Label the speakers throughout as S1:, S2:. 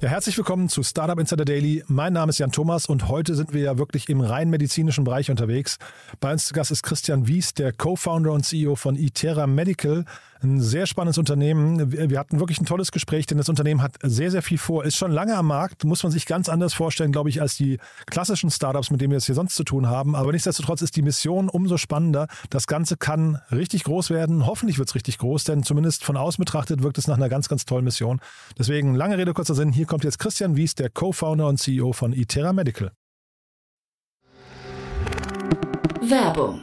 S1: Ja, herzlich willkommen zu Startup Insider Daily. Mein Name ist Jan Thomas und heute sind wir ja wirklich im rein medizinischen Bereich unterwegs. Bei uns zu Gast ist Christian Wies, der Co-Founder und CEO von Itera Medical. Ein sehr spannendes Unternehmen. Wir hatten wirklich ein tolles Gespräch, denn das Unternehmen hat sehr, sehr viel vor. Ist schon lange am Markt, muss man sich ganz anders vorstellen, glaube ich, als die klassischen Startups, mit denen wir es hier sonst zu tun haben. Aber nichtsdestotrotz ist die Mission umso spannender. Das Ganze kann richtig groß werden. Hoffentlich wird es richtig groß, denn zumindest von außen betrachtet wirkt es nach einer ganz, ganz tollen Mission. Deswegen, lange Rede, kurzer Sinn. Hier kommt jetzt Christian Wies, der Co-Founder und CEO von Itera Medical.
S2: Werbung.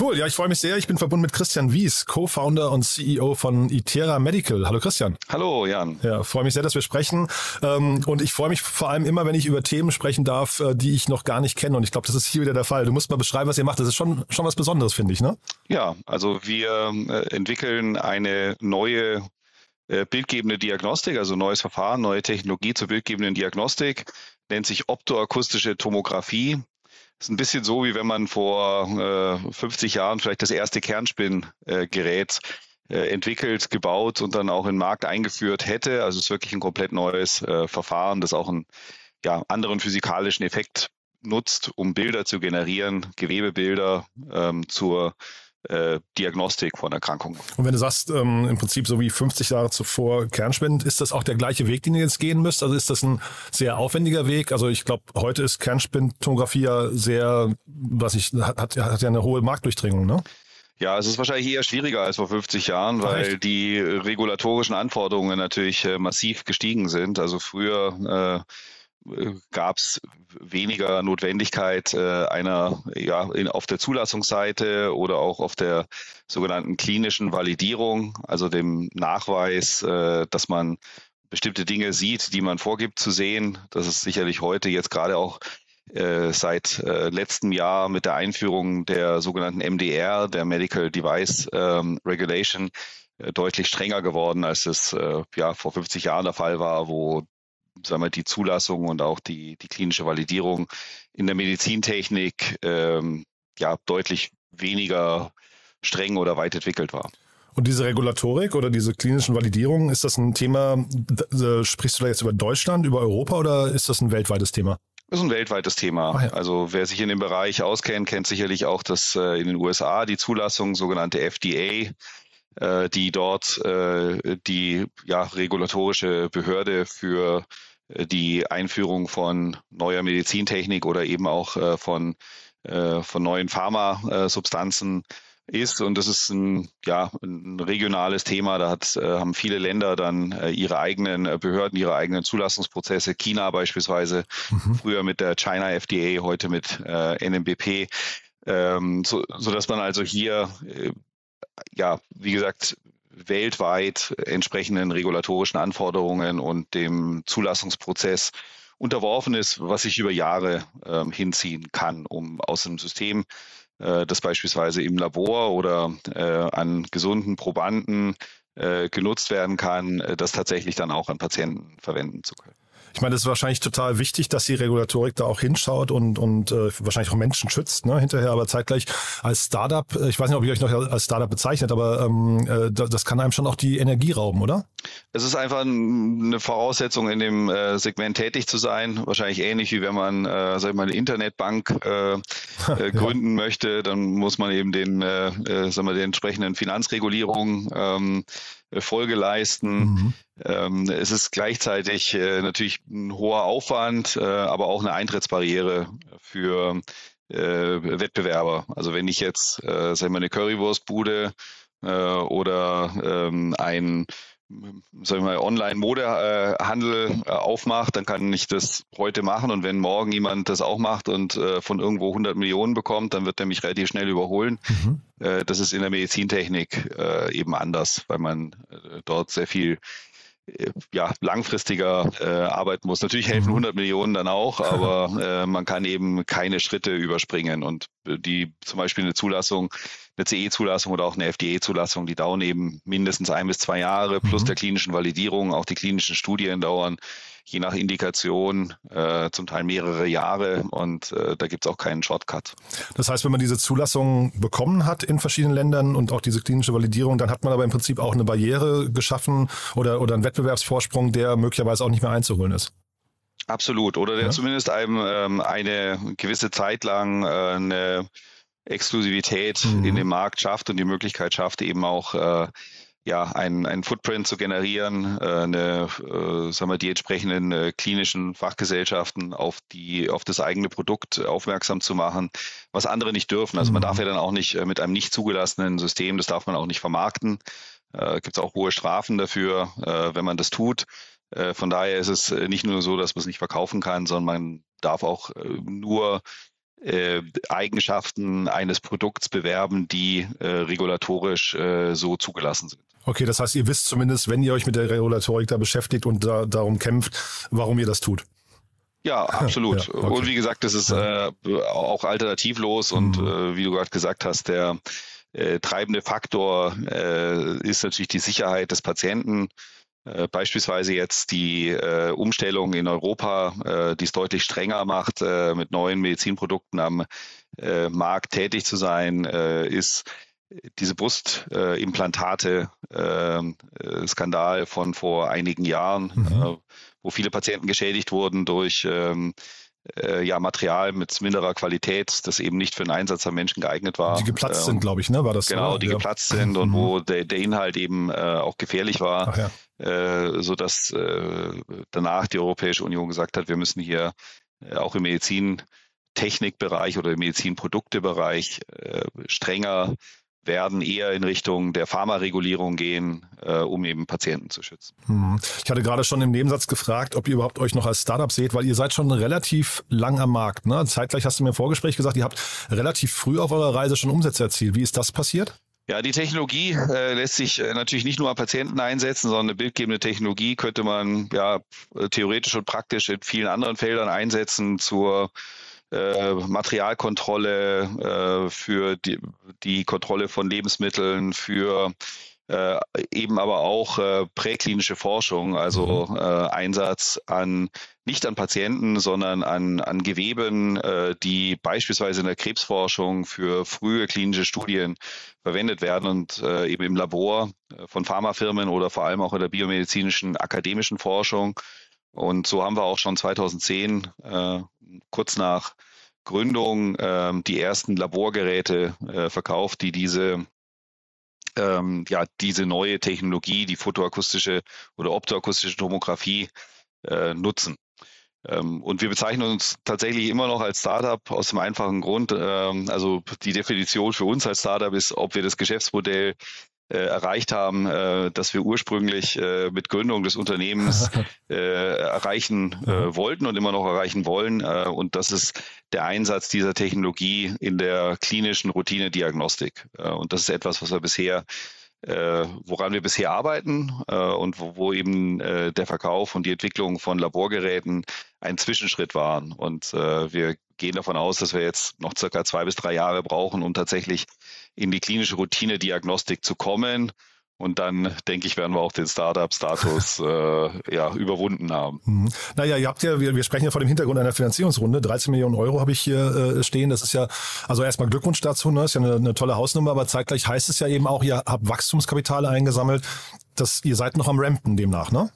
S1: Cool, ja, ich freue mich sehr. Ich bin verbunden mit Christian Wies, Co-Founder und CEO von Itera Medical. Hallo Christian.
S3: Hallo Jan.
S1: Ja, freue mich sehr, dass wir sprechen. Ähm, und ich freue mich vor allem immer, wenn ich über Themen sprechen darf, äh, die ich noch gar nicht kenne. Und ich glaube, das ist hier wieder der Fall. Du musst mal beschreiben, was ihr macht. Das ist schon, schon was Besonderes, finde ich, ne?
S3: Ja, also wir äh, entwickeln eine neue äh, bildgebende Diagnostik, also neues Verfahren, neue Technologie zur bildgebenden Diagnostik, nennt sich optoakustische Tomographie. Ist ein bisschen so, wie wenn man vor äh, 50 Jahren vielleicht das erste Kernspingerät äh, entwickelt, gebaut und dann auch in den Markt eingeführt hätte. Also es ist wirklich ein komplett neues äh, Verfahren, das auch einen ja, anderen physikalischen Effekt nutzt, um Bilder zu generieren, Gewebebilder ähm, zur äh, Diagnostik von Erkrankungen.
S1: Und wenn du sagst, ähm, im Prinzip so wie 50 Jahre zuvor Kernspenden, ist das auch der gleiche Weg, den ihr jetzt gehen müsst? Also ist das ein sehr aufwendiger Weg? Also ich glaube, heute ist Kernspintomographie ja sehr, was ich, hat, hat ja eine hohe Marktdurchdringung, ne?
S3: Ja, es ist wahrscheinlich eher schwieriger als vor 50 Jahren, weil Ach, die regulatorischen Anforderungen natürlich äh, massiv gestiegen sind. Also früher äh, gab es weniger Notwendigkeit äh, einer ja in, auf der Zulassungsseite oder auch auf der sogenannten klinischen Validierung, also dem Nachweis, äh, dass man bestimmte Dinge sieht, die man vorgibt zu sehen. Das ist sicherlich heute jetzt gerade auch äh, seit äh, letztem Jahr mit der Einführung der sogenannten MDR, der Medical Device ähm, Regulation, äh, deutlich strenger geworden, als es äh, ja vor 50 Jahren der Fall war, wo sagen wir, die Zulassung und auch die, die klinische Validierung in der Medizintechnik ähm, ja deutlich weniger streng oder weit entwickelt war.
S1: Und diese Regulatorik oder diese klinischen Validierungen, ist das ein Thema, sprichst du da jetzt über Deutschland, über Europa oder ist das ein weltweites Thema?
S3: Das ist ein weltweites Thema. Ja. Also wer sich in dem Bereich auskennt, kennt sicherlich auch, dass äh, in den USA die Zulassung, sogenannte FDA, äh, die dort äh, die ja, regulatorische Behörde für die Einführung von neuer Medizintechnik oder eben auch äh, von, äh, von neuen Pharmasubstanzen ist. Und das ist ein, ja, ein regionales Thema. Da hat, haben viele Länder dann ihre eigenen Behörden, ihre eigenen Zulassungsprozesse. China beispielsweise, mhm. früher mit der China FDA, heute mit NMBP. Ähm, so, so dass man also hier, ja, wie gesagt, weltweit entsprechenden regulatorischen Anforderungen und dem Zulassungsprozess unterworfen ist, was sich über Jahre äh, hinziehen kann, um aus einem System, äh, das beispielsweise im Labor oder äh, an gesunden Probanden äh, genutzt werden kann, äh, das tatsächlich dann auch an Patienten verwenden zu können.
S1: Ich meine, es ist wahrscheinlich total wichtig, dass die Regulatorik da auch hinschaut und, und äh, wahrscheinlich auch Menschen schützt, ne, hinterher, aber zeitgleich als Startup, äh, ich weiß nicht, ob ihr euch noch als Startup bezeichnet, aber ähm, äh, das kann einem schon auch die Energie rauben, oder?
S3: Es ist einfach eine Voraussetzung, in dem äh, Segment tätig zu sein. Wahrscheinlich ähnlich wie wenn man, äh, sag ich mal, eine Internetbank äh, äh, gründen ja. möchte, dann muss man eben den, äh, äh, sag mal, den entsprechenden Finanzregulierungen ähm, Folge leisten. Mhm. Ähm, es ist gleichzeitig äh, natürlich ein hoher Aufwand, äh, aber auch eine Eintrittsbarriere für äh, Wettbewerber. Also wenn ich jetzt, äh, sag ich mal, eine Currywurstbude äh, oder ähm, ein sagen wir mal, Online-Modehandel äh, aufmacht, dann kann ich das heute machen. Und wenn morgen jemand das auch macht und äh, von irgendwo 100 Millionen bekommt, dann wird er mich relativ schnell überholen. Mhm. Äh, das ist in der Medizintechnik eben anders, weil man dort sehr viel ja, langfristiger arbeiten muss. Natürlich helfen 100 mhm. Millionen dann auch, aber man kann eben keine Schritte überspringen. Und die zum Beispiel eine Zulassung, eine CE-Zulassung oder auch eine FDA-Zulassung, die dauern eben mindestens ein bis zwei Jahre plus mhm. der klinischen Validierung. Auch die klinischen Studien dauern je nach Indikation äh, zum Teil mehrere Jahre und äh, da gibt es auch keinen Shortcut.
S1: Das heißt, wenn man diese Zulassung bekommen hat in verschiedenen Ländern und auch diese klinische Validierung, dann hat man aber im Prinzip auch eine Barriere geschaffen oder, oder einen Wettbewerbsvorsprung, der möglicherweise auch nicht mehr einzuholen ist.
S3: Absolut. Oder der ja. zumindest einem ähm, eine gewisse Zeit lang äh, eine Exklusivität mhm. in dem Markt schafft und die Möglichkeit schafft, eben auch äh, ja, einen, einen Footprint zu generieren, äh, eine, äh, sagen wir, die entsprechenden äh, klinischen Fachgesellschaften auf die, auf das eigene Produkt aufmerksam zu machen, was andere nicht dürfen. Also man darf mhm. ja dann auch nicht äh, mit einem nicht zugelassenen System, das darf man auch nicht vermarkten. Äh, Gibt es auch hohe Strafen dafür, äh, wenn man das tut. Äh, von daher ist es nicht nur so, dass man es nicht verkaufen kann, sondern man darf auch nur äh, Eigenschaften eines Produkts bewerben, die äh, regulatorisch äh, so zugelassen sind.
S1: Okay, das heißt, ihr wisst zumindest, wenn ihr euch mit der Regulatorik da beschäftigt und da, darum kämpft, warum ihr das tut.
S3: Ja, absolut. Ja, okay. Und wie gesagt, das ist äh, auch alternativlos und mhm. äh, wie du gerade gesagt hast, der äh, treibende Faktor äh, ist natürlich die Sicherheit des Patienten. Äh, beispielsweise jetzt die äh, Umstellung in Europa, äh, die es deutlich strenger macht, äh, mit neuen Medizinprodukten am äh, Markt tätig zu sein, äh, ist diese Brustimplantate-Skandal von vor einigen Jahren, mhm. wo viele Patienten geschädigt wurden durch ähm, ja, Material mit minderer Qualität, das eben nicht für den Einsatz am Menschen geeignet war.
S1: Die geplatzt sind, glaube ich, ne? War das
S3: Genau, so? die ja. geplatzt sind und mhm. wo der, der Inhalt eben äh, auch gefährlich war. Ach, ja äh, sodass äh, danach die Europäische Union gesagt hat, wir müssen hier äh, auch im Medizintechnikbereich oder im Medizinproduktebereich äh, strenger werden, eher in Richtung der Pharmaregulierung gehen, äh, um eben Patienten zu schützen.
S1: Hm. Ich hatte gerade schon im Nebensatz gefragt, ob ihr überhaupt euch noch als Startup seht, weil ihr seid schon relativ lang am Markt. Ne? Zeitgleich hast du mir im Vorgespräch gesagt, ihr habt relativ früh auf eurer Reise schon Umsätze erzielt. Wie ist das passiert?
S3: Ja, die Technologie äh, lässt sich äh, natürlich nicht nur an Patienten einsetzen, sondern eine bildgebende Technologie könnte man ja theoretisch und praktisch in vielen anderen Feldern einsetzen zur äh, Materialkontrolle, äh, für die, die Kontrolle von Lebensmitteln, für äh, eben aber auch äh, präklinische Forschung, also mhm. äh, Einsatz an nicht an Patienten, sondern an, an Geweben, äh, die beispielsweise in der Krebsforschung für frühe klinische Studien verwendet werden und äh, eben im Labor von Pharmafirmen oder vor allem auch in der biomedizinischen akademischen Forschung. Und so haben wir auch schon 2010, äh, kurz nach Gründung, äh, die ersten Laborgeräte äh, verkauft, die diese ähm, ja, diese neue Technologie, die photoakustische oder optoakustische Tomographie äh, nutzen. Ähm, und wir bezeichnen uns tatsächlich immer noch als Startup aus dem einfachen Grund. Ähm, also die Definition für uns als Startup ist, ob wir das Geschäftsmodell erreicht haben, äh, dass wir ursprünglich äh, mit Gründung des Unternehmens äh, erreichen äh, wollten und immer noch erreichen wollen. Äh, und das ist der Einsatz dieser Technologie in der klinischen Routinediagnostik. Äh, und das ist etwas, was wir bisher äh, woran wir bisher arbeiten äh, und wo, wo eben äh, der Verkauf und die Entwicklung von Laborgeräten ein Zwischenschritt waren. Und äh, wir gehen davon aus, dass wir jetzt noch circa zwei bis drei Jahre brauchen, um tatsächlich in die klinische Routine-Diagnostik zu kommen. Und dann, denke ich, werden wir auch den Startup-Status äh, ja, überwunden haben.
S1: Mhm. Naja, ihr habt ja, wir, wir sprechen ja vor dem Hintergrund einer Finanzierungsrunde. 13 Millionen Euro habe ich hier äh, stehen. Das ist ja, also erstmal Glückwunsch dazu, ne? Das ist ja eine, eine tolle Hausnummer, aber zeitgleich heißt es ja eben auch, ihr habt Wachstumskapitale eingesammelt. dass ihr seid noch am Rampen demnach, ne?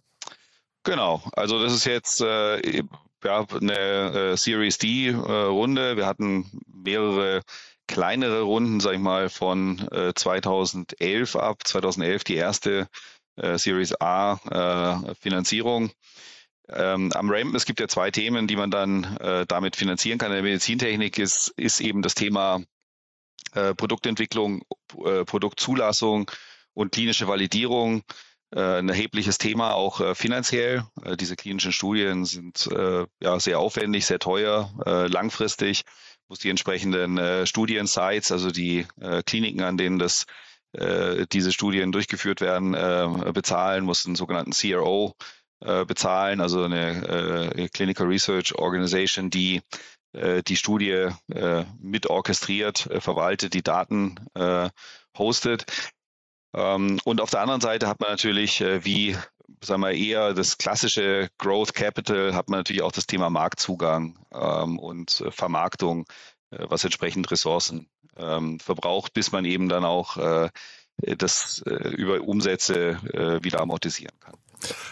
S3: Genau, also das ist jetzt äh, ja, eine äh, Series D-Runde. Äh, wir hatten mehrere kleinere Runden, sag ich mal, von äh, 2011 ab. 2011 die erste äh, Series A äh, Finanzierung. Ähm, am Ramp, es gibt ja zwei Themen, die man dann damit finanzieren kann. In der Medizintechnik ist, ist eben das Thema Produktentwicklung, Produktzulassung und klinische Validierung ein erhebliches Thema, auch finanziell. diese klinischen Studien sind ja sehr aufwendig, sehr teuer, langfristig muss die entsprechenden äh, Studiensites, also die äh, Kliniken, an denen das, äh, diese Studien durchgeführt werden, äh, bezahlen, muss einen sogenannten CRO äh, bezahlen, also eine äh, Clinical Research Organization, die äh, die Studie äh, mit orchestriert, äh, verwaltet, die Daten äh, hostet. Ähm, und auf der anderen Seite hat man natürlich, äh, wie sagen wir eher das klassische Growth Capital, hat man natürlich auch das Thema Marktzugang ähm, und äh, Vermarktung, äh, was entsprechend Ressourcen ähm, verbraucht, bis man eben dann auch das über Umsätze wieder amortisieren kann.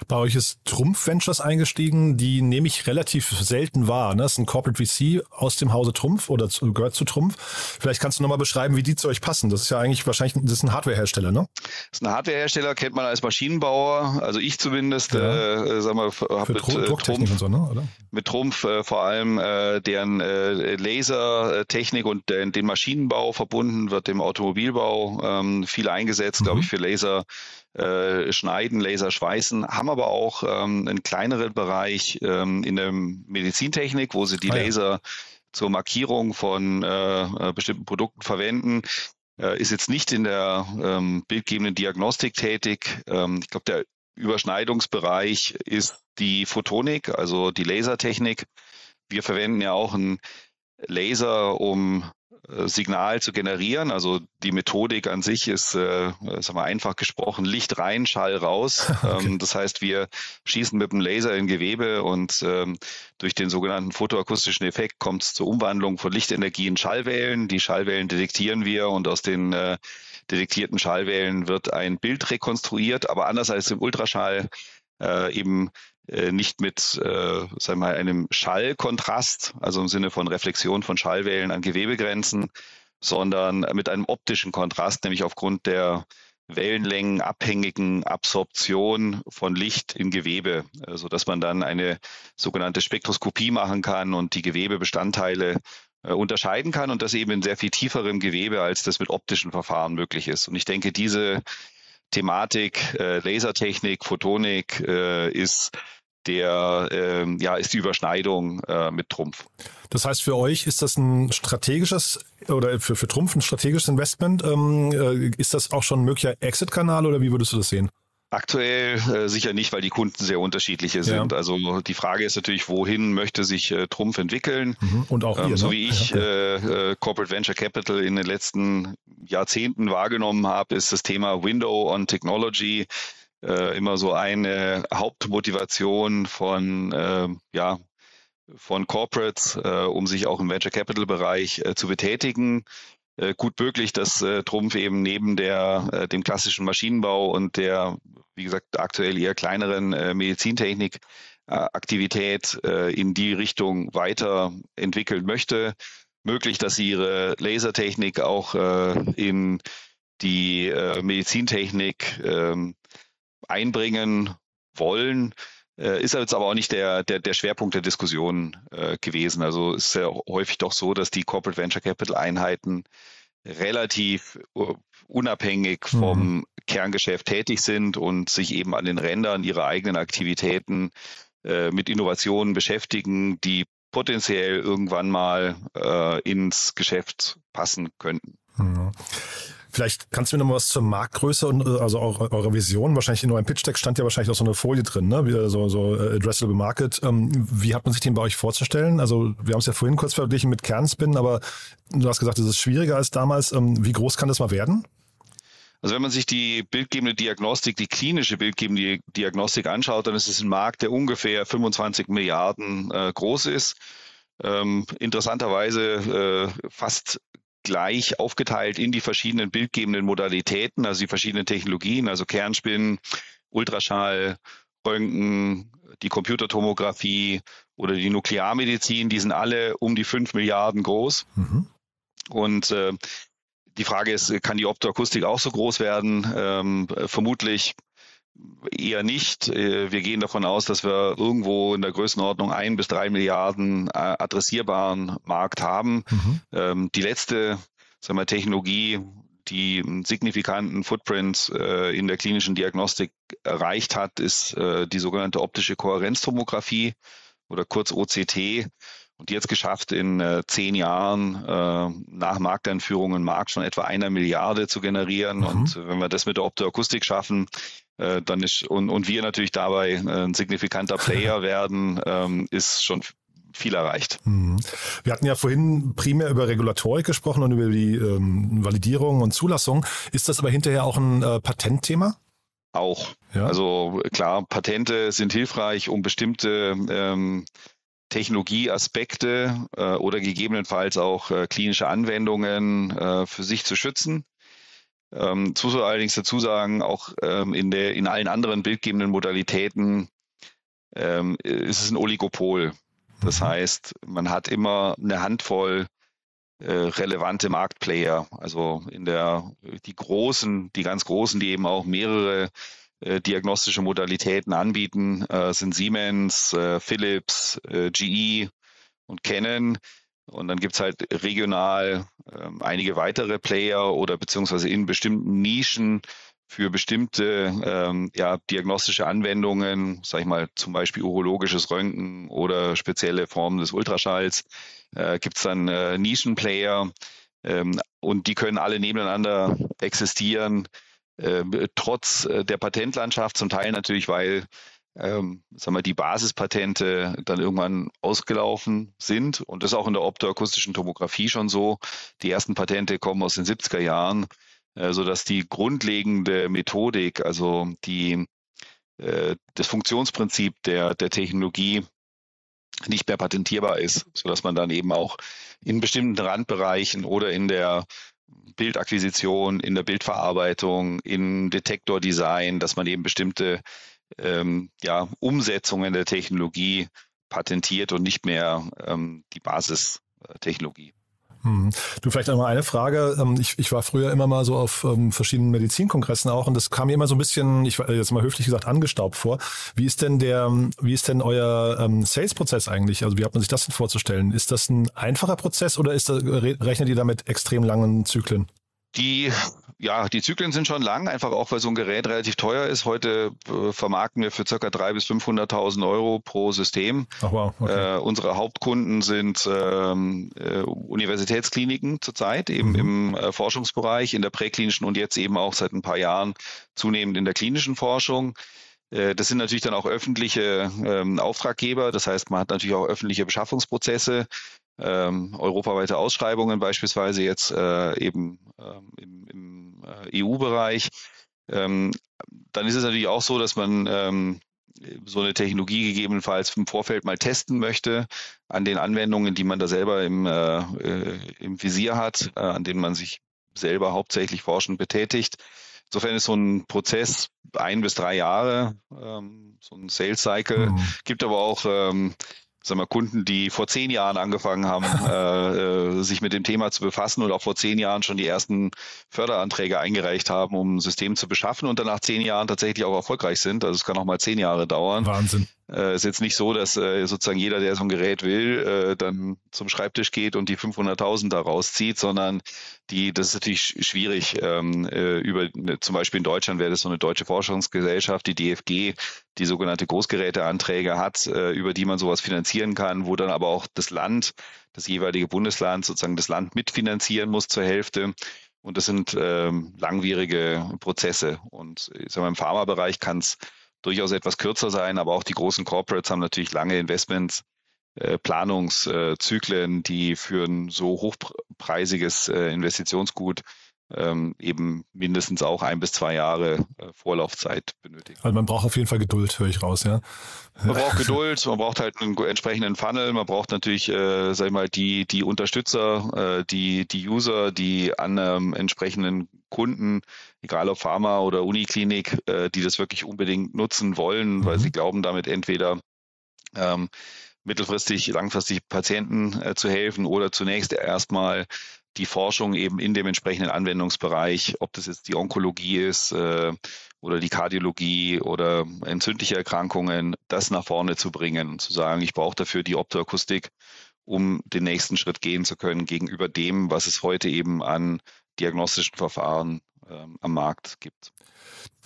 S1: Bei euch ist Trumpf Ventures eingestiegen, die nehme ich relativ selten wahr. Ne? Das ist ein Corporate VC aus dem Hause Trumpf oder zu, gehört zu Trumpf. Vielleicht kannst du nochmal beschreiben, wie die zu euch passen. Das ist ja eigentlich wahrscheinlich das ist ein Hardwarehersteller, ne?
S3: Das ist ein Hardwarehersteller, kennt man als Maschinenbauer, also ich zumindest, ja. äh, sag mal, habe mit
S1: äh, Trumpf, so, ne?
S3: Mit Trumpf äh, vor allem äh, deren äh, Lasertechnik und den, den Maschinenbau verbunden, wird im Automobilbau ähm, viel eingesetzt, mhm. glaube ich, für Laser äh, schneiden, Laser schweißen, haben aber auch ähm, einen kleineren Bereich ähm, in der Medizintechnik, wo sie die ah, Laser zur Markierung von äh, äh, bestimmten Produkten verwenden. Äh, ist jetzt nicht in der ähm, bildgebenden Diagnostik tätig. Ähm, ich glaube, der Überschneidungsbereich ist die Photonik, also die Lasertechnik. Wir verwenden ja auch einen Laser, um Signal zu generieren. Also die Methodik an sich ist, äh, sagen wir einfach gesprochen, Licht rein, Schall raus. Okay. Ähm, das heißt, wir schießen mit dem Laser in Gewebe und ähm, durch den sogenannten photoakustischen Effekt kommt es zur Umwandlung von Lichtenergie in Schallwellen. Die Schallwellen detektieren wir und aus den äh, detektierten Schallwellen wird ein Bild rekonstruiert, aber anders als im Ultraschall äh, eben äh, nicht mit äh, sagen wir mal, einem Schallkontrast, also im Sinne von Reflexion von Schallwellen an Gewebegrenzen, sondern mit einem optischen Kontrast, nämlich aufgrund der Wellenlängen abhängigen Absorption von Licht in Gewebe, so also man dann eine sogenannte Spektroskopie machen kann und die Gewebebestandteile äh, unterscheiden kann und das eben in sehr viel tieferem Gewebe, als das mit optischen Verfahren möglich ist. Und ich denke, diese Thematik, äh, Lasertechnik, Photonik äh, ist der ähm, ja ist die Überschneidung äh, mit Trumpf.
S1: Das heißt, für euch ist das ein strategisches oder für, für Trumpf ein strategisches Investment. Ähm, äh, ist das auch schon ein möglicher Exit-Kanal oder wie würdest du das sehen?
S3: Aktuell äh, sicher nicht, weil die Kunden sehr unterschiedliche sind. Ja. Also die Frage ist natürlich, wohin möchte sich äh, Trumpf entwickeln?
S1: Mhm. Und auch ähm,
S3: so
S1: ne?
S3: wie ich ja. äh, äh Corporate Venture Capital in den letzten Jahrzehnten wahrgenommen habe, ist das Thema Window on Technology äh, immer so eine Hauptmotivation von, äh, ja, von Corporates, äh, um sich auch im Venture Capital Bereich äh, zu betätigen. Äh, gut möglich, dass äh, Trumpf eben neben der, dem klassischen Maschinenbau und der, wie gesagt, aktuell eher kleineren Medizintechnik Aktivität in die Richtung weiterentwickeln möchte. Möglich, dass sie ihre Lasertechnik auch in die Medizintechnik ähm, einbringen wollen. Äh, ist jetzt aber auch nicht der, der, der Schwerpunkt der Diskussion äh, gewesen. Also ist ja häufig doch so, dass die Corporate Venture Capital Einheiten relativ uh, unabhängig vom mhm. Kerngeschäft tätig sind und sich eben an den Rändern ihrer eigenen Aktivitäten äh, mit Innovationen beschäftigen, die potenziell irgendwann mal äh, ins Geschäft passen könnten. Mhm.
S1: Vielleicht kannst du mir noch mal was zur Marktgröße und äh, also auch eurer Vision. Wahrscheinlich in eurem Pitch-Deck stand ja wahrscheinlich auch so eine Folie drin, ne? So, so äh, Addressable Market. Ähm, wie hat man sich den bei euch vorzustellen? Also wir haben es ja vorhin kurz verglichen mit Kernspin, aber du hast gesagt, es ist schwieriger als damals. Ähm, wie groß kann das mal werden?
S3: Also wenn man sich die bildgebende Diagnostik, die klinische bildgebende Diagnostik anschaut, dann ist es ein Markt, der ungefähr 25 Milliarden äh, groß ist. Ähm, interessanterweise äh, fast gleich aufgeteilt in die verschiedenen bildgebenden Modalitäten, also die verschiedenen Technologien, also Kernspinnen, Ultraschall, Röntgen, die Computertomographie oder die Nuklearmedizin, die sind alle um die fünf Milliarden groß. Mhm. Und äh, die Frage ist, kann die Optoakustik auch so groß werden? Ähm, vermutlich eher nicht. Äh, wir gehen davon aus, dass wir irgendwo in der Größenordnung ein bis drei Milliarden äh, adressierbaren Markt haben. Mhm. Ähm, die letzte sagen wir, Technologie, die einen signifikanten Footprint äh, in der klinischen Diagnostik erreicht hat, ist die sogenannte optische Kohärenztomographie oder kurz OCT. Und jetzt geschafft, in äh, zehn Jahren äh, nach Markteinführung einen Markt von etwa einer Milliarde zu generieren. Mhm. Und wenn wir das mit der Optoakustik schaffen, äh, dann ist und, und wir natürlich dabei äh, ein signifikanter Player werden, ähm, ist schon viel erreicht.
S1: Mhm. Wir hatten ja vorhin primär über Regulatorik gesprochen und über die ähm, Validierung und Zulassung. Ist das aber hinterher auch ein äh, Patentthema?
S3: Auch. Ja. Also klar, Patente sind hilfreich, um bestimmte ähm, Technologieaspekte äh, oder gegebenenfalls auch äh, klinische Anwendungen äh, für sich zu schützen. Ähm, muss allerdings dazu sagen, auch ähm, in, der, in allen anderen bildgebenden Modalitäten ähm, ist es ein Oligopol. Das mhm. heißt, man hat immer eine Handvoll äh, relevante Marktplayer. Also in der die großen, die ganz großen, die eben auch mehrere äh, diagnostische Modalitäten anbieten, äh, sind Siemens, äh, Philips, äh, GE und Canon. Und dann gibt's halt regional ähm, einige weitere Player oder beziehungsweise in bestimmten Nischen für bestimmte ähm, ja, diagnostische Anwendungen, sage ich mal zum Beispiel urologisches Röntgen oder spezielle Formen des Ultraschalls, äh, gibt es dann äh, Nischenplayer ähm, und die können alle nebeneinander existieren, trotz äh, der Patentlandschaft, zum Teil natürlich, weil ähm, sagen wir, die Basispatente dann irgendwann ausgelaufen sind. Und das ist auch in der optoakustischen Tomographie schon so. Die ersten Patente kommen aus den 70er Jahren äh, so dass die grundlegende Methodik, also die, äh, das Funktionsprinzip der, der Technologie nicht mehr patentierbar ist, so dass man dann eben auch in bestimmten Randbereichen oder in der Bildakquisition, in der Bildverarbeitung, in Detektordesign, dass man eben bestimmte ähm, ja, Umsetzungen der Technologie patentiert und nicht mehr ähm, die Basistechnologie.
S1: Hm. Du, vielleicht einmal eine Frage. Ähm, ich, ich war früher immer mal so auf ähm, verschiedenen Medizinkongressen auch und das kam mir immer so ein bisschen, ich äh, jetzt mal höflich gesagt, angestaubt vor. Wie ist denn der, wie ist denn euer ähm, Sales-Prozess eigentlich? Also wie hat man sich das denn vorzustellen? Ist das ein einfacher Prozess oder ist das, rechnet ihr damit extrem langen Zyklen?
S3: Die, ja, die Zyklen sind schon lang, einfach auch, weil so ein Gerät relativ teuer ist. Heute äh, vermarkten wir für circa 300.000 bis 500.000 Euro pro System. Ach wow, okay. äh, unsere Hauptkunden sind ähm, äh, Universitätskliniken zurzeit, eben mhm. im äh, Forschungsbereich, in der präklinischen und jetzt eben auch seit ein paar Jahren zunehmend in der klinischen Forschung. Äh, das sind natürlich dann auch öffentliche ähm, Auftraggeber. Das heißt, man hat natürlich auch öffentliche Beschaffungsprozesse ähm, europaweite Ausschreibungen beispielsweise jetzt äh, eben ähm, im, im äh, EU-Bereich. Ähm, dann ist es natürlich auch so, dass man ähm, so eine Technologie gegebenenfalls im Vorfeld mal testen möchte an den Anwendungen, die man da selber im, äh, äh im Visier hat, äh, an denen man sich selber hauptsächlich forschend betätigt. Insofern ist so ein Prozess ein bis drei Jahre, ähm, so ein Sales Cycle. Mhm. Gibt aber auch ähm, sagen wir, Kunden, die vor zehn Jahren angefangen haben, äh, äh, sich mit dem Thema zu befassen und auch vor zehn Jahren schon die ersten Förderanträge eingereicht haben, um ein System zu beschaffen und dann nach zehn Jahren tatsächlich auch erfolgreich sind. Also es kann auch mal zehn Jahre dauern.
S1: Wahnsinn.
S3: Äh, ist jetzt nicht so, dass äh, sozusagen jeder, der so ein Gerät will, äh, dann zum Schreibtisch geht und die 500.000 da rauszieht, sondern die, das ist natürlich schwierig. Ähm, äh, über ne, zum Beispiel in Deutschland wäre das so eine deutsche Forschungsgesellschaft, die DFG, die sogenannte Großgeräteanträge hat, äh, über die man sowas finanzieren kann, wo dann aber auch das Land, das jeweilige Bundesland sozusagen das Land mitfinanzieren muss zur Hälfte. Und das sind ähm, langwierige Prozesse. Und ich sag mal, im Pharmabereich kann es durchaus etwas kürzer sein, aber auch die großen Corporates haben natürlich lange Investments, äh, Planungszyklen, die für ein so hochpreisiges äh, Investitionsgut ähm, eben mindestens auch ein bis zwei Jahre äh, Vorlaufzeit benötigen.
S1: Also man braucht auf jeden Fall Geduld, höre ich raus, ja.
S3: Man braucht Geduld, man braucht halt einen entsprechenden Funnel, man braucht natürlich, äh, sag ich mal, die, die Unterstützer, äh, die, die User, die an ähm, entsprechenden Kunden, egal ob Pharma oder Uniklinik, äh, die das wirklich unbedingt nutzen wollen, mhm. weil sie glauben, damit entweder ähm, mittelfristig, langfristig Patienten äh, zu helfen oder zunächst erstmal die Forschung eben in dem entsprechenden Anwendungsbereich, ob das jetzt die Onkologie ist äh, oder die Kardiologie oder entzündliche Erkrankungen, das nach vorne zu bringen und zu sagen, ich brauche dafür die Optoakustik, um den nächsten Schritt gehen zu können gegenüber dem, was es heute eben an diagnostischen Verfahren ähm, am Markt gibt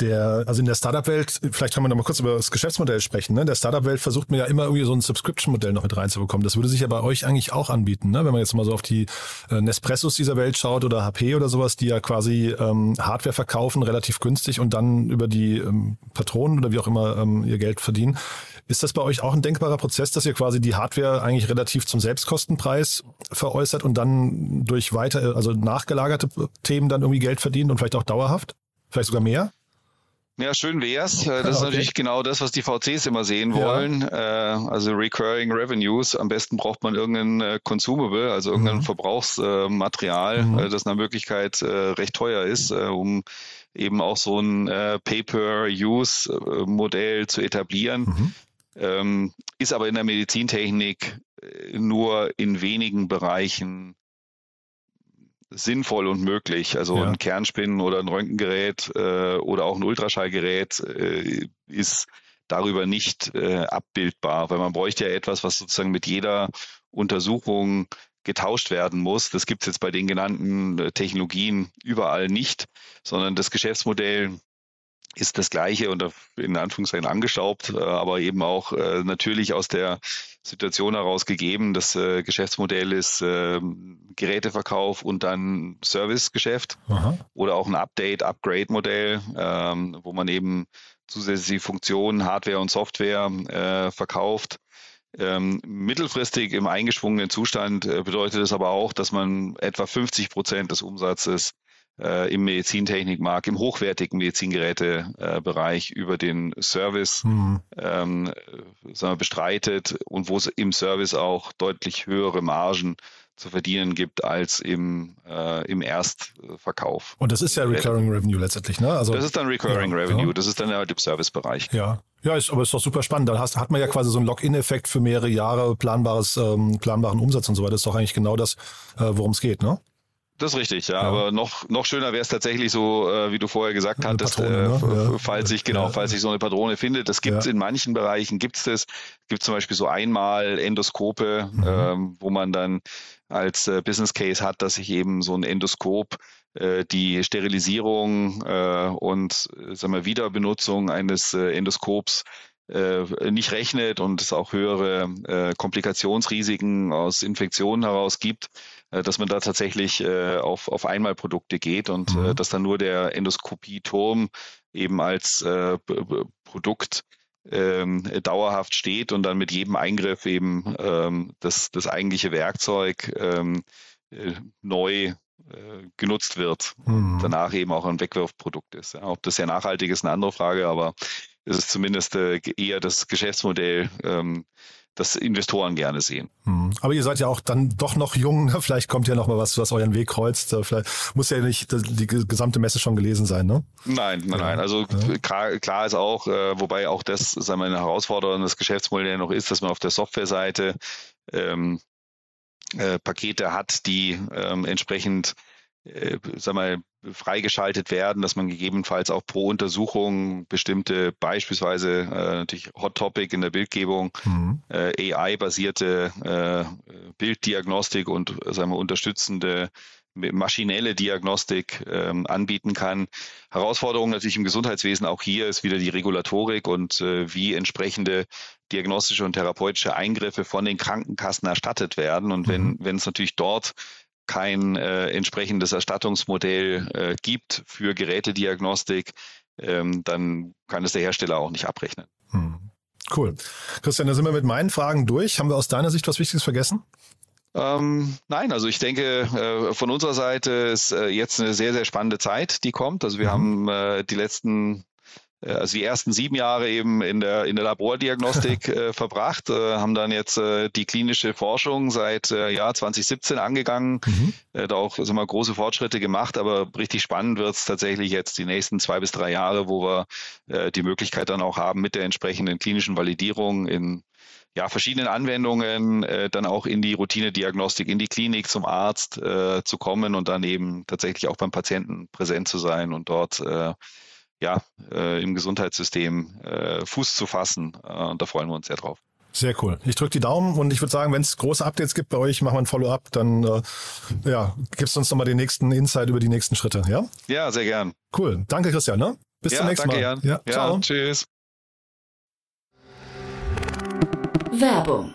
S1: der, also in der Startup-Welt, vielleicht können wir noch mal kurz über das Geschäftsmodell sprechen. Ne? Der Startup-Welt versucht man ja immer irgendwie so ein Subscription-Modell noch mit reinzubekommen. Das würde sich ja bei euch eigentlich auch anbieten, ne? wenn man jetzt mal so auf die äh, Nespressos dieser Welt schaut oder HP oder sowas, die ja quasi ähm, Hardware verkaufen, relativ günstig und dann über die ähm, Patronen oder wie auch immer ähm, ihr Geld verdienen. Ist das bei euch auch ein denkbarer Prozess, dass ihr quasi die Hardware eigentlich relativ zum Selbstkostenpreis veräußert und dann durch weiter, also nachgelagerte Themen dann irgendwie Geld verdient und vielleicht auch dauerhaft? Vielleicht sogar mehr?
S3: Ja, schön wär's. Äh, das ist natürlich genau das, was die VCs immer sehen wollen. Ja. Äh, also Recurring Revenues. Am besten braucht man irgendein äh, Consumable, also irgendein mhm. Verbrauchsmaterial, mhm. das nach Möglichkeit recht teuer ist, um eben auch so ein Pay-per-Use-Modell zu etablieren. Mhm. Ähm, ist aber in der Medizintechnik nur in wenigen Bereichen sinnvoll und möglich. Also ja. ein Kernspinnen oder ein Röntgengerät äh, oder auch ein Ultraschallgerät äh, ist darüber nicht äh, abbildbar, weil man bräuchte ja etwas, was sozusagen mit jeder Untersuchung getauscht werden muss. Das gibt es jetzt bei den genannten äh, Technologien überall nicht, sondern das Geschäftsmodell ist das gleiche und in Anführungszeichen angestaubt, äh, aber eben auch äh, natürlich aus der Situation heraus gegeben. Das äh, Geschäftsmodell ist ähm, Geräteverkauf und dann Servicegeschäft Aha. oder auch ein Update-Upgrade-Modell, ähm, wo man eben zusätzliche Funktionen, Hardware und Software verkauft. Ähm, mittelfristig im eingeschwungenen Zustand bedeutet es aber auch, dass man etwa 50 Prozent des Umsatzes äh, im Medizintechnikmarkt, im hochwertigen Medizingerätebereich äh, über den Service mhm. ähm, sagen wir, bestreitet und wo es im Service auch deutlich höhere Margen zu verdienen gibt als im, äh, im Erstverkauf.
S1: Und das ist ja Recurring Revenue letztendlich, ne?
S3: Also, das ist dann Recurring ja, Revenue, ja. das ist dann halt im Servicebereich.
S1: Ja. Ja, ist, aber ist doch super spannend. Da hast, hat man ja quasi so einen Lock-in-Effekt für mehrere Jahre, planbares, ähm, planbaren Umsatz und so weiter. Das ist doch eigentlich genau das, äh, worum es geht, ne?
S3: Das ist richtig, ja. ja. Aber noch, noch schöner wäre es tatsächlich so, äh, wie du vorher gesagt eine hattest, Patrone, äh, ne? falls sich, genau, ja. falls sich so eine Patrone findet. Das gibt es in manchen Bereichen, gibt es das. Gibt zum Beispiel so einmal Endoskope, mhm. ähm, wo man dann als äh, Business Case hat, dass sich eben so ein Endoskop äh, die Sterilisierung äh, und äh, sagen wir, Wiederbenutzung eines Endoskops nicht rechnet und es auch höhere Komplikationsrisiken aus Infektionen heraus gibt, dass man da tatsächlich äh, auf, auf Einmalprodukte geht und mhm. äh, dass dann nur der Endoskopieturm eben als äh, Produkt ähm, dauerhaft steht und dann mit jedem Eingriff eben ähm, das, das eigentliche Werkzeug ähm, äh, neu äh, genutzt wird. Mhm. Danach eben auch ein Wegwerfprodukt ist. Ja, ob das ja nachhaltig ist, eine andere Frage, aber es ist zumindest äh, eher das Geschäftsmodell, ähm, das Investoren gerne sehen.
S1: Hm. Aber ihr seid ja auch dann doch noch jung. Ne? Vielleicht kommt ja noch mal was, was euren Weg kreuzt. Äh, vielleicht muss ja nicht die gesamte Messe schon gelesen sein, ne?
S3: Nein, nein, nein. Also ja. klar, klar, ist auch, äh, wobei auch das sagen wir, eine Herausforderung das Geschäftsmodell noch ist, dass man auf der Softwareseite ähm, äh, Pakete hat, die ähm, entsprechend äh, sag mal, freigeschaltet werden, dass man gegebenenfalls auch pro Untersuchung bestimmte, beispielsweise äh, natürlich Hot Topic in der Bildgebung, mhm. äh, AI-basierte äh, Bilddiagnostik und sagen wir, unterstützende maschinelle Diagnostik ähm, anbieten kann. Herausforderung natürlich im Gesundheitswesen auch hier ist wieder die Regulatorik und äh, wie entsprechende diagnostische und therapeutische Eingriffe von den Krankenkassen erstattet werden. Und wenn, mhm. wenn es natürlich dort kein äh, entsprechendes Erstattungsmodell äh, gibt für Gerätediagnostik, ähm, dann kann es der Hersteller auch nicht abrechnen. Hm.
S1: Cool. Christian, da sind wir mit meinen Fragen durch. Haben wir aus deiner Sicht was Wichtiges vergessen?
S3: Ähm, nein, also ich denke, äh, von unserer Seite ist äh, jetzt eine sehr, sehr spannende Zeit, die kommt. Also wir mhm. haben äh, die letzten also die ersten sieben Jahre eben in der, in der Labordiagnostik äh, verbracht, äh, haben dann jetzt äh, die klinische Forschung seit äh, Jahr 2017 angegangen, mhm. äh, da auch sagen wir, große Fortschritte gemacht, aber richtig spannend wird es tatsächlich jetzt die nächsten zwei bis drei Jahre, wo wir äh, die Möglichkeit dann auch haben, mit der entsprechenden klinischen Validierung in ja, verschiedenen Anwendungen äh, dann auch in die Routinediagnostik, in die Klinik zum Arzt äh, zu kommen und dann eben tatsächlich auch beim Patienten präsent zu sein und dort äh, ja, äh, im Gesundheitssystem äh, Fuß zu fassen. Äh, und da freuen wir uns sehr drauf.
S1: Sehr cool. Ich drücke die Daumen und ich würde sagen, wenn es große Updates gibt bei euch, machen wir ein Follow-up, dann äh, ja, gibst du uns nochmal den nächsten Insight über die nächsten Schritte, ja?
S3: Ja, sehr gern.
S1: Cool. Danke, Christian. Ne? Bis
S3: ja,
S1: zum nächsten
S3: danke,
S1: Mal.
S3: Jan. Ja, ja, ciao. Tschüss.
S2: Werbung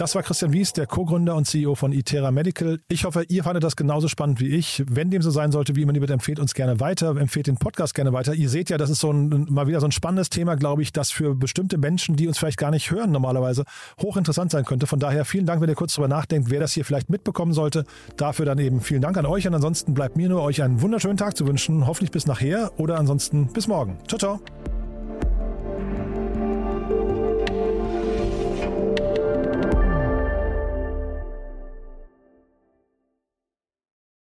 S1: Das war Christian Wies, der Co-Gründer und CEO von Itera Medical. Ich hoffe, ihr fandet das genauso spannend wie ich. Wenn dem so sein sollte, wie immer lieber, empfehlt uns gerne weiter, empfehlt den Podcast gerne weiter. Ihr seht ja, das ist so ein, mal wieder so ein spannendes Thema, glaube ich, das für bestimmte Menschen, die uns vielleicht gar nicht hören normalerweise, hochinteressant sein könnte. Von daher vielen Dank, wenn ihr kurz darüber nachdenkt, wer das hier vielleicht mitbekommen sollte. Dafür dann eben vielen Dank an euch und ansonsten bleibt mir nur, euch einen wunderschönen Tag zu wünschen. Hoffentlich bis nachher oder ansonsten bis morgen. Ciao, ciao.